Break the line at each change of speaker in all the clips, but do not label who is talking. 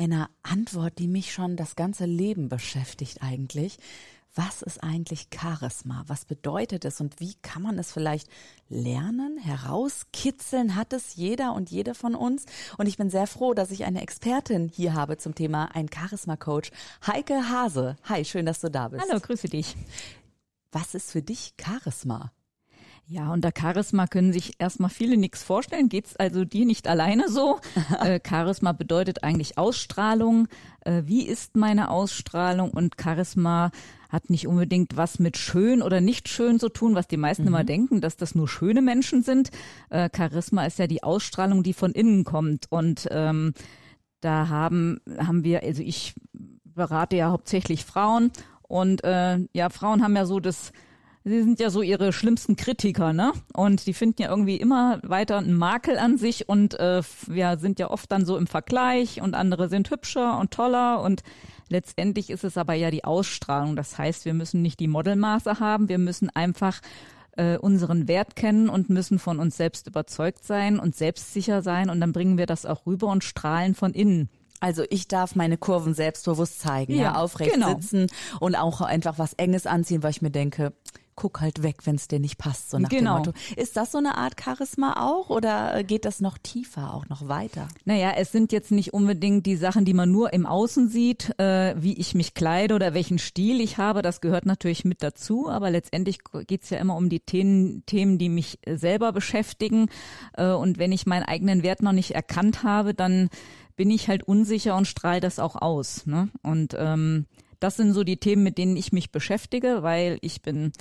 einer Antwort, die mich schon das ganze Leben beschäftigt eigentlich. Was ist eigentlich Charisma? Was bedeutet es und wie kann man es vielleicht lernen, herauskitzeln? Hat es jeder und jede von uns? Und ich bin sehr froh, dass ich eine Expertin hier habe zum Thema ein Charisma-Coach, Heike Hase. Hi, schön, dass du da bist.
Hallo, grüße dich.
Was ist für dich Charisma?
Ja, unter Charisma können sich erstmal viele nichts vorstellen. Geht's also dir nicht alleine so? äh, Charisma bedeutet eigentlich Ausstrahlung. Äh, wie ist meine Ausstrahlung? Und Charisma hat nicht unbedingt was mit schön oder nicht schön zu tun, was die meisten mhm. immer denken, dass das nur schöne Menschen sind. Äh, Charisma ist ja die Ausstrahlung, die von innen kommt. Und ähm, da haben, haben wir, also ich berate ja hauptsächlich Frauen und äh, ja, Frauen haben ja so das sie sind ja so ihre schlimmsten Kritiker, ne? Und die finden ja irgendwie immer weiter einen Makel an sich und äh, wir sind ja oft dann so im Vergleich und andere sind hübscher und toller und letztendlich ist es aber ja die Ausstrahlung. Das heißt, wir müssen nicht die Modelmaße haben, wir müssen einfach äh, unseren Wert kennen und müssen von uns selbst überzeugt sein und selbstsicher sein und dann bringen wir das auch rüber und strahlen von innen.
Also ich darf meine Kurven selbstbewusst zeigen, ja, ja aufrecht genau. sitzen und auch einfach was Enges anziehen, weil ich mir denke, guck halt weg, wenn es dir nicht passt, so nach genau. dem Motto. Ist das so eine Art Charisma auch oder geht das noch tiefer, auch noch weiter?
Naja, es sind jetzt nicht unbedingt die Sachen, die man nur im Außen sieht, äh, wie ich mich kleide oder welchen Stil ich habe, das gehört natürlich mit dazu, aber letztendlich geht's ja immer um die Themen, Themen die mich selber beschäftigen äh, und wenn ich meinen eigenen Wert noch nicht erkannt habe, dann bin ich halt unsicher und strahle das auch aus. Ne? Und ähm, das sind so die Themen, mit denen ich mich beschäftige, weil ich bin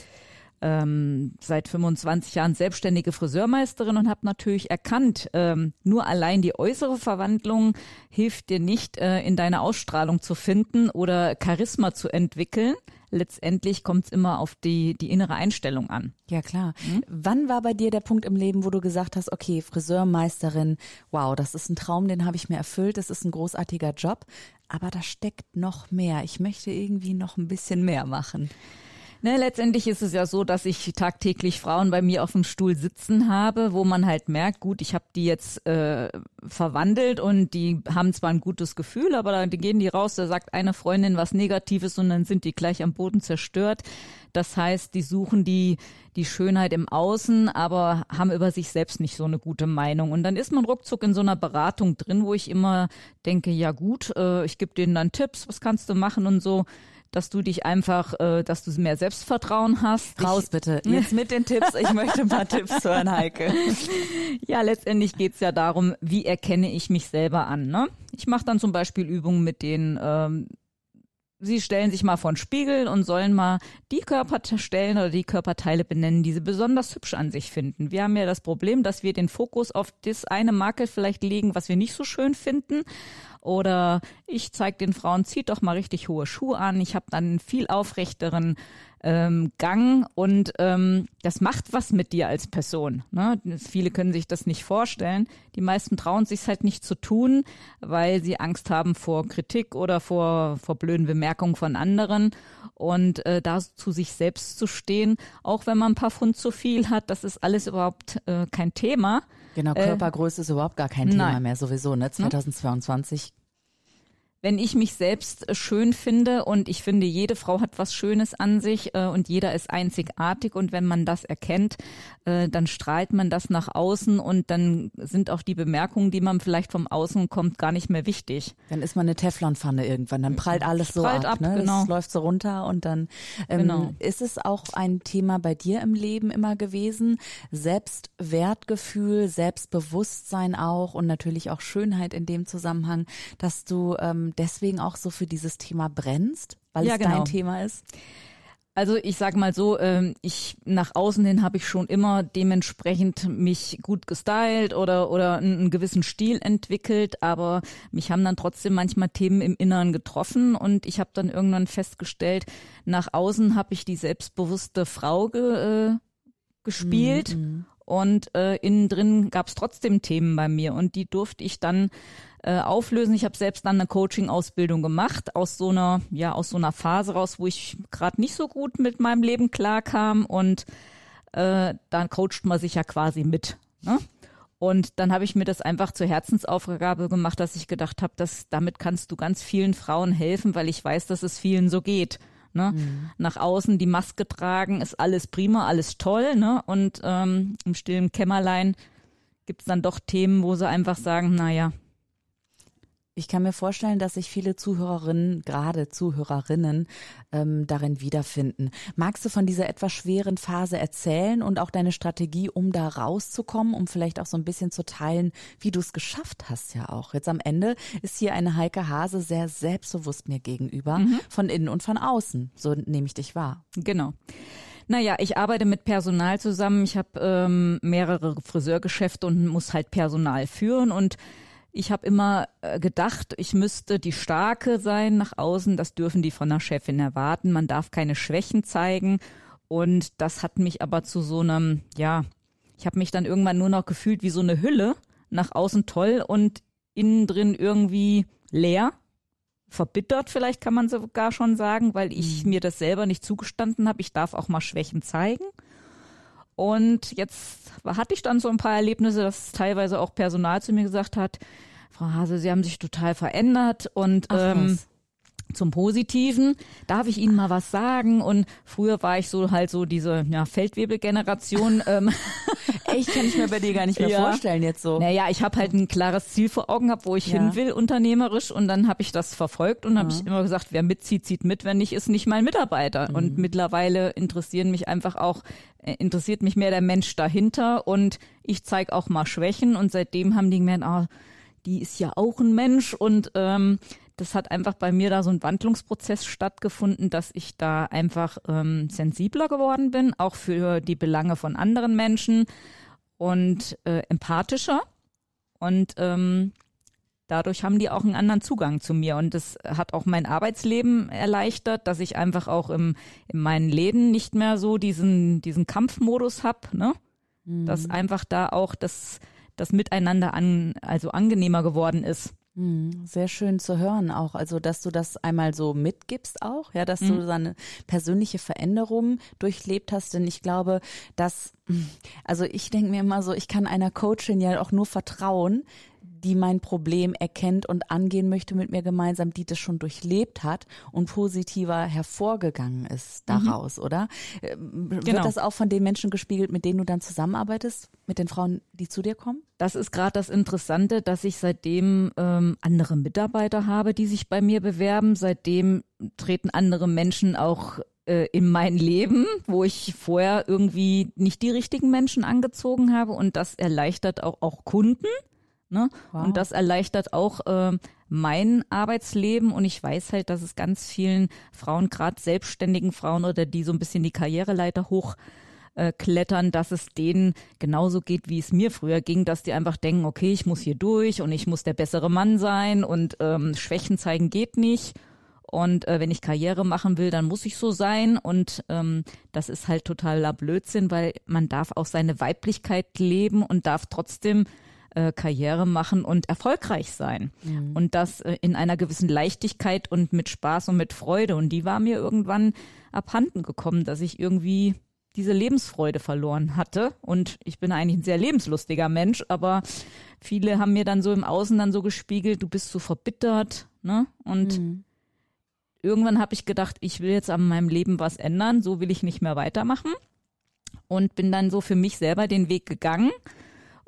ähm, seit 25 Jahren selbstständige Friseurmeisterin und habe natürlich erkannt, ähm, nur allein die äußere Verwandlung hilft dir nicht, äh, in deine Ausstrahlung zu finden oder Charisma zu entwickeln. Letztendlich kommt es immer auf die, die innere Einstellung an.
Ja, klar. Mhm. Wann war bei dir der Punkt im Leben, wo du gesagt hast, okay, Friseurmeisterin, wow, das ist ein Traum, den habe ich mir erfüllt, das ist ein großartiger Job, aber da steckt noch mehr. Ich möchte irgendwie noch ein bisschen mehr machen.
Ne, letztendlich ist es ja so, dass ich tagtäglich Frauen bei mir auf dem Stuhl sitzen habe, wo man halt merkt, gut, ich habe die jetzt äh, verwandelt und die haben zwar ein gutes Gefühl, aber dann gehen die raus, da sagt eine Freundin was Negatives und dann sind die gleich am Boden zerstört. Das heißt, die suchen die, die Schönheit im Außen, aber haben über sich selbst nicht so eine gute Meinung. Und dann ist man ruckzuck in so einer Beratung drin, wo ich immer denke, ja gut, äh, ich gebe denen dann Tipps, was kannst du machen und so dass du dich einfach, äh, dass du mehr Selbstvertrauen hast.
Raus ich, bitte, jetzt mit den Tipps. Ich möchte ein paar Tipps hören, Heike.
Ja, letztendlich geht's ja darum, wie erkenne ich mich selber an. Ne? Ich mache dann zum Beispiel Übungen mit denen, ähm, Sie stellen sich mal vor den Spiegel und sollen mal die Körperstellen oder die Körperteile benennen, die sie besonders hübsch an sich finden. Wir haben ja das Problem, dass wir den Fokus auf das eine Makel vielleicht legen, was wir nicht so schön finden oder ich zeige den Frauen, zieht doch mal richtig hohe Schuhe an. Ich habe dann einen viel aufrechteren ähm, Gang und ähm, das macht was mit dir als Person. Ne? Viele können sich das nicht vorstellen. Die meisten trauen sich halt nicht zu tun, weil sie Angst haben vor Kritik oder vor, vor blöden Bemerkungen von anderen. Und äh, da zu sich selbst zu stehen, auch wenn man ein paar Pfund zu viel hat, das ist alles überhaupt äh, kein Thema.
Genau, äh, Körpergröße äh, ist überhaupt gar kein Thema nein. mehr sowieso, ne? 2022
wenn ich mich selbst schön finde und ich finde, jede Frau hat was Schönes an sich äh, und jeder ist einzigartig und wenn man das erkennt, äh, dann strahlt man das nach außen und dann sind auch die Bemerkungen, die man vielleicht vom Außen kommt, gar nicht mehr wichtig.
Dann ist man eine Teflonpfanne irgendwann, dann prallt alles so prallt ab, ab ne?
genau.
Das läuft so runter und dann ähm, genau. ist es auch ein Thema bei dir im Leben immer gewesen, Selbstwertgefühl, Selbstbewusstsein auch und natürlich auch Schönheit in dem Zusammenhang, dass du ähm, deswegen auch so für dieses Thema brennst, weil ja, es genau. dein Thema ist?
Also ich sage mal so, ähm, ich nach außen hin habe ich schon immer dementsprechend mich gut gestylt oder oder einen gewissen Stil entwickelt, aber mich haben dann trotzdem manchmal Themen im Inneren getroffen und ich habe dann irgendwann festgestellt, nach außen habe ich die selbstbewusste Frau ge, äh, gespielt mhm. und äh, innen drin gab es trotzdem Themen bei mir und die durfte ich dann äh, auflösen. Ich habe selbst dann eine Coaching-Ausbildung gemacht aus so einer, ja, aus so einer Phase raus, wo ich gerade nicht so gut mit meinem Leben klarkam und äh, dann coacht man sich ja quasi mit. Ne? Und dann habe ich mir das einfach zur Herzensaufgabe gemacht, dass ich gedacht habe, dass damit kannst du ganz vielen Frauen helfen, weil ich weiß, dass es vielen so geht. Ne? Mhm. Nach außen die Maske tragen ist alles prima, alles toll, ne? Und ähm, im stillen Kämmerlein gibt's dann doch Themen, wo sie einfach sagen, naja,
ich kann mir vorstellen, dass sich viele Zuhörerinnen, gerade Zuhörerinnen, ähm, darin wiederfinden. Magst du von dieser etwas schweren Phase erzählen und auch deine Strategie, um da rauszukommen, um vielleicht auch so ein bisschen zu teilen, wie du es geschafft hast ja auch. Jetzt am Ende ist hier eine Heike Hase sehr selbstbewusst mir gegenüber, mhm. von innen und von außen. So nehme ich dich wahr.
Genau. Naja, ich arbeite mit Personal zusammen. Ich habe ähm, mehrere Friseurgeschäfte und muss halt Personal führen und ich habe immer äh, gedacht, ich müsste die Starke sein nach außen. Das dürfen die von der Chefin erwarten. Man darf keine Schwächen zeigen. Und das hat mich aber zu so einem, ja, ich habe mich dann irgendwann nur noch gefühlt wie so eine Hülle. Nach außen toll und innen drin irgendwie leer. Verbittert vielleicht kann man sogar schon sagen, weil ich mhm. mir das selber nicht zugestanden habe. Ich darf auch mal Schwächen zeigen. Und jetzt hatte ich dann so ein paar Erlebnisse, dass teilweise auch Personal zu mir gesagt hat, Frau Hase, Sie haben sich total verändert und Ach, ähm, zum Positiven. Darf ich Ihnen mal was sagen? Und früher war ich so halt so diese ja, Feldwebel-Generation. ähm.
Echt, kann ich mir bei dir gar nicht mehr ja. vorstellen jetzt so.
Naja, ich habe halt ein klares Ziel vor Augen gehabt, wo ich ja. hin will, unternehmerisch. Und dann habe ich das verfolgt und habe ich immer gesagt, wer mitzieht, zieht mit. Wenn nicht, ist nicht mein Mitarbeiter. Mhm. Und mittlerweile interessieren mich einfach auch, äh, interessiert mich mehr der Mensch dahinter. Und ich zeige auch mal Schwächen. Und seitdem haben die gemerkt, ah, die ist ja auch ein Mensch und ähm, das hat einfach bei mir da so ein Wandlungsprozess stattgefunden, dass ich da einfach ähm, sensibler geworden bin, auch für die Belange von anderen Menschen und äh, empathischer. Und ähm, dadurch haben die auch einen anderen Zugang zu mir. Und das hat auch mein Arbeitsleben erleichtert, dass ich einfach auch im, in meinen Läden nicht mehr so diesen, diesen Kampfmodus hab, ne? Mhm. Dass einfach da auch das, das Miteinander an, also angenehmer geworden ist.
Hm, sehr schön zu hören auch, also dass du das einmal so mitgibst auch, ja, dass mhm. du seine persönliche Veränderung durchlebt hast, denn ich glaube, dass, also ich denke mir immer so, ich kann einer Coachin ja auch nur vertrauen, die mein Problem erkennt und angehen möchte mit mir gemeinsam, die das schon durchlebt hat und positiver hervorgegangen ist mhm. daraus, mhm. oder? Ähm, wird genau. das auch von den Menschen gespiegelt, mit denen du dann zusammenarbeitest, mit den Frauen, die zu dir kommen?
Das ist gerade das Interessante, dass ich seitdem ähm, andere Mitarbeiter habe, die sich bei mir bewerben. Seitdem treten andere Menschen auch äh, in mein Leben, wo ich vorher irgendwie nicht die richtigen Menschen angezogen habe und das erleichtert auch, auch Kunden. Ne? Wow. Und das erleichtert auch äh, mein Arbeitsleben und ich weiß halt, dass es ganz vielen Frauen, gerade selbstständigen Frauen oder die so ein bisschen die Karriereleiter hoch äh, klettern, dass es denen genauso geht, wie es mir früher ging, dass die einfach denken, okay, ich muss hier durch und ich muss der bessere Mann sein und ähm, Schwächen zeigen geht nicht. Und äh, wenn ich Karriere machen will, dann muss ich so sein. Und ähm, das ist halt totaler Blödsinn, weil man darf auch seine Weiblichkeit leben und darf trotzdem äh, Karriere machen und erfolgreich sein. Mhm. Und das äh, in einer gewissen Leichtigkeit und mit Spaß und mit Freude. Und die war mir irgendwann abhanden gekommen, dass ich irgendwie diese Lebensfreude verloren hatte. Und ich bin eigentlich ein sehr lebenslustiger Mensch, aber viele haben mir dann so im Außen dann so gespiegelt, du bist so verbittert, ne? Und mhm. irgendwann habe ich gedacht, ich will jetzt an meinem Leben was ändern, so will ich nicht mehr weitermachen. Und bin dann so für mich selber den Weg gegangen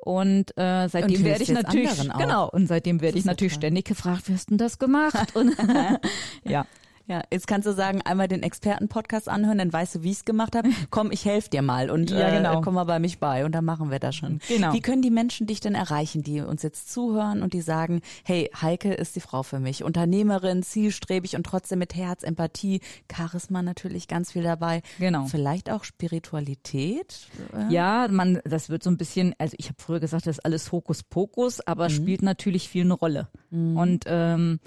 und äh, seitdem und werde ich natürlich genau und seitdem werde ich natürlich ständig gefragt, wie hast du denn das gemacht? Und ja.
Ja, jetzt kannst du sagen, einmal den Experten-Podcast anhören, dann weißt du, wie ich es gemacht habe. Komm, ich helfe dir mal und
Ja, genau.
äh, komm mal bei mich bei und dann machen wir das schon.
Genau.
Wie können die Menschen dich denn erreichen, die uns jetzt zuhören und die sagen, hey, Heike ist die Frau für mich. Unternehmerin, zielstrebig und trotzdem mit Herz, Empathie, Charisma natürlich ganz viel dabei.
Genau.
Vielleicht auch Spiritualität. Äh,
Ja, man, das wird so ein bisschen, also ich habe früher gesagt, das ist alles Hokuspokus, aber spielt natürlich viel eine Rolle. Und ähm,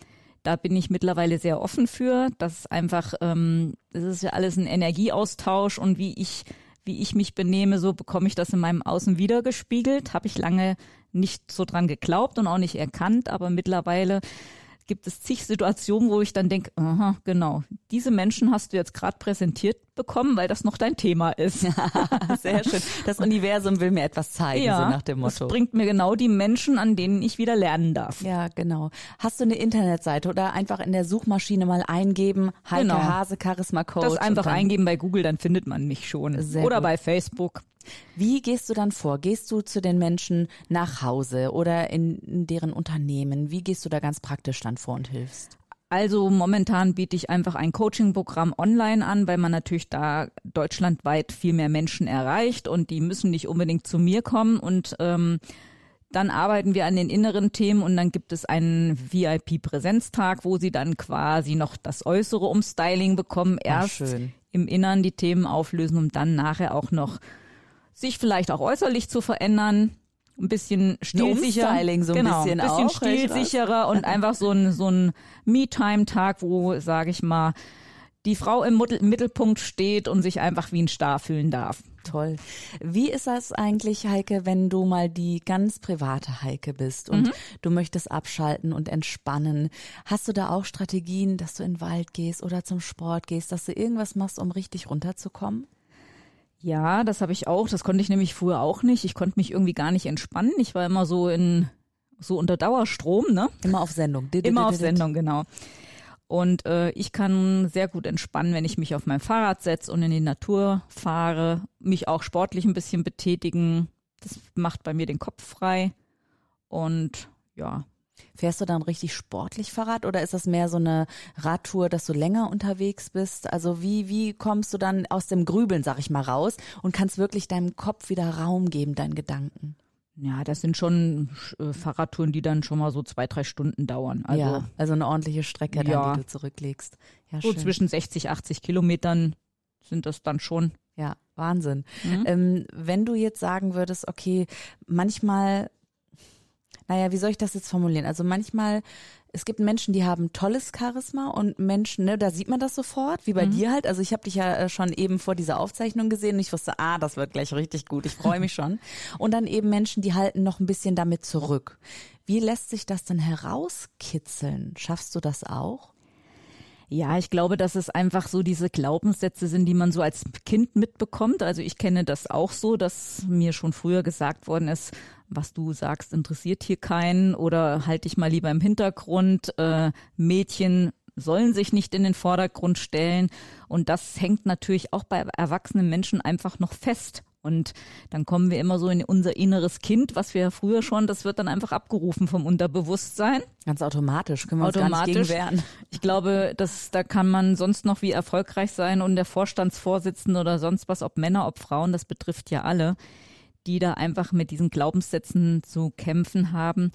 da bin ich mittlerweile sehr offen für. Das ist einfach, ähm, das ist ja alles ein Energieaustausch und wie ich, wie ich mich benehme, so bekomme ich das in meinem Außen wiedergespiegelt. Habe ich lange nicht so dran geglaubt und auch nicht erkannt, aber mittlerweile gibt es zig Situationen, wo ich dann denke, aha, genau, diese Menschen hast du jetzt gerade präsentiert bekommen, weil das noch dein Thema ist.
Sehr schön. Das Universum will mir etwas zeigen, so nach dem
das
Motto.
bringt mir genau die Menschen, an denen ich wieder lernen darf.
Ja, genau. Hast du eine Internetseite oder einfach in der Suchmaschine mal eingeben, Heike
Genau.
Hase Charisma Coach.
Das einfach eingeben bei Google, dann findet man mich schon.
Sehr
Oder
gut.
bei Facebook.
Wie gehst du dann vor? Gehst du zu den Menschen nach Hause oder in, in deren Unternehmen? Wie gehst du da ganz praktisch dann vor und hilfst?
Also momentan biete ich einfach ein Coaching-Programm online an, weil man natürlich da deutschlandweit viel mehr Menschen erreicht und die müssen nicht unbedingt zu mir kommen und ähm, dann arbeiten wir an den inneren Themen und dann gibt es einen VIP-Präsenztag, wo sie dann quasi noch das äußere Umstyling bekommen, erst
schön.
im Inneren die Themen auflösen, um dann nachher auch noch sich vielleicht auch äußerlich zu verändern. Ein bisschen stilsicher.
Umstyling so ein
genau,
bisschen
bisschen
auch,
stilsicherer und einfach so ein, so ein Me-Time-Tag, wo, sage ich mal, die Frau im Mittel- Mittelpunkt steht und sich einfach wie ein Star fühlen darf.
Toll. Wie ist das eigentlich, Heike, wenn du mal die ganz private Heike bist und du möchtest abschalten und entspannen? Hast du da auch Strategien, dass du in den Wald gehst oder zum Sport gehst, dass du irgendwas machst, um richtig runterzukommen?
Ja, das habe ich auch. Das konnte ich nämlich früher auch nicht. Ich konnte mich irgendwie gar nicht entspannen. Ich war immer so in so unter Dauerstrom, ne?
Immer auf Sendung.
Immer auf Sendung, genau. Und äh, ich kann sehr gut entspannen, wenn ich mich auf mein Fahrrad setze und in die Natur fahre, mich auch sportlich ein bisschen betätigen. Das macht bei mir den Kopf frei. Und ja,
Fährst du dann richtig sportlich Fahrrad oder ist das mehr so eine Radtour, dass du länger unterwegs bist? Also wie, wie kommst du dann aus dem Grübeln, sag ich mal, raus und kannst wirklich deinem Kopf wieder Raum geben, deinen Gedanken?
ja, das sind schon äh, Fahrradtouren, die dann schon mal so zwei, drei Stunden dauern. Also
ja, also eine ordentliche Strecke, dann,
Ja.
die du zurücklegst. Ja,
so
schön.
zwischen 60, 80 Kilometern sind das dann schon.
Ja, Wahnsinn.
Mhm.
Ähm, wenn du jetzt sagen würdest, okay, manchmal, naja, wie soll ich das jetzt formulieren? Also manchmal, es gibt Menschen, die haben tolles Charisma und Menschen, ne, da sieht man das sofort, wie bei dir halt. Also ich habe dich ja äh, schon eben vor dieser Aufzeichnung gesehen und ich wusste, ah, das wird gleich richtig gut, ich freue mich schon. Und dann eben Menschen, die halten noch ein bisschen damit zurück. Wie lässt sich das denn herauskitzeln? Schaffst du das auch?
Ja, ich glaube, dass es einfach so diese Glaubenssätze sind, die man so als Kind mitbekommt. Also ich kenne das auch so, dass mir schon früher gesagt worden ist, was du sagst, interessiert hier keinen oder halt dich mal lieber im Hintergrund. Äh, Mädchen sollen sich nicht in den Vordergrund stellen. Und das hängt natürlich auch bei erwachsenen Menschen einfach noch fest. Und dann kommen wir immer so in unser inneres Kind, was wir ja früher schon, das wird dann einfach abgerufen vom Unterbewusstsein.
Ganz automatisch, können wir uns gar nicht gegen
Automatisch. Ich glaube, dass da kann man sonst noch wie erfolgreich sein und der Vorstandsvorsitzende oder sonst was, ob Männer, ob Frauen, das betrifft ja alle, die da einfach mit diesen Glaubenssätzen zu kämpfen haben.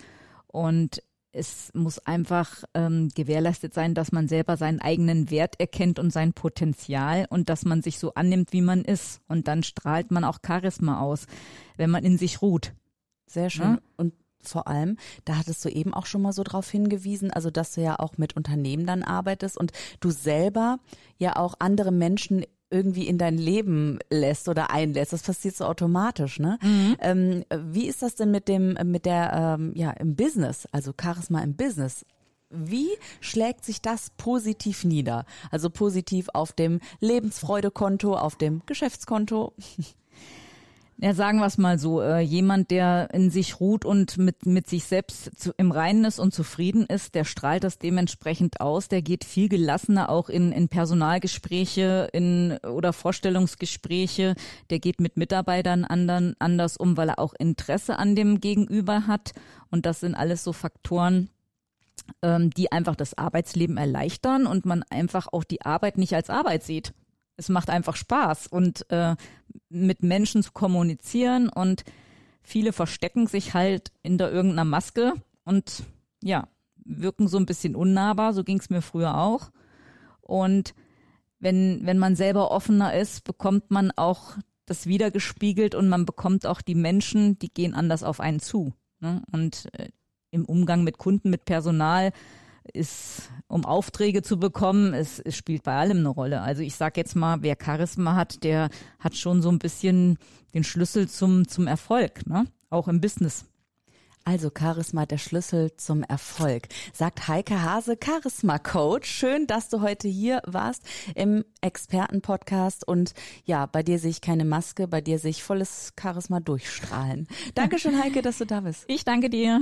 Und es muss einfach ähm, gewährleistet sein, dass man selber seinen eigenen Wert erkennt und sein Potenzial und dass man sich so annimmt, wie man ist. Und dann strahlt man auch Charisma aus, wenn man in sich ruht.
Sehr schön.
Ja.
Und vor allem, da hattest du eben auch schon mal so drauf hingewiesen, also dass du ja auch mit Unternehmen dann arbeitest und du selber ja auch andere Menschen irgendwie in dein Leben lässt oder einlässt. Das passiert so automatisch, ne? Ähm, wie ist das denn mit dem, mit der, ähm, ja, im Business, also Charisma im Business? Wie schlägt sich das positiv nieder? Also positiv auf dem Lebensfreudekonto, auf dem Geschäftskonto?
Ja, sagen wir es mal so, äh, jemand, der in sich ruht und mit, mit sich selbst zu, im Reinen ist und zufrieden ist, der strahlt das dementsprechend aus, der geht viel gelassener auch in, in Personalgespräche in, oder Vorstellungsgespräche, der geht mit Mitarbeitern andern, anders um, weil er auch Interesse an dem Gegenüber hat. Und das sind alles so Faktoren, ähm, die einfach das Arbeitsleben erleichtern und man einfach auch die Arbeit nicht als Arbeit sieht. Es macht einfach Spaß und äh, mit Menschen zu kommunizieren und viele verstecken sich halt hinter irgendeiner Maske und ja, wirken so ein bisschen unnahbar, so ging es mir früher auch. Und wenn, wenn man selber offener ist, bekommt man auch das wiedergespiegelt und man bekommt auch die Menschen, die gehen anders auf einen zu. Ne? Und äh, im Umgang mit Kunden, mit Personal ist, um Aufträge zu bekommen, es, es spielt bei allem eine Rolle. Also ich sag jetzt mal, wer Charisma hat, der hat schon so ein bisschen den Schlüssel zum, zum Erfolg, ne? auch im Business.
Also Charisma der Schlüssel zum Erfolg, sagt Heike Hase, Charisma Coach. Schön, dass du heute hier warst im Expertenpodcast und ja, bei dir sehe ich keine Maske, bei dir sehe ich volles Charisma durchstrahlen. Dankeschön, Heike, dass du da bist.
Ich danke dir.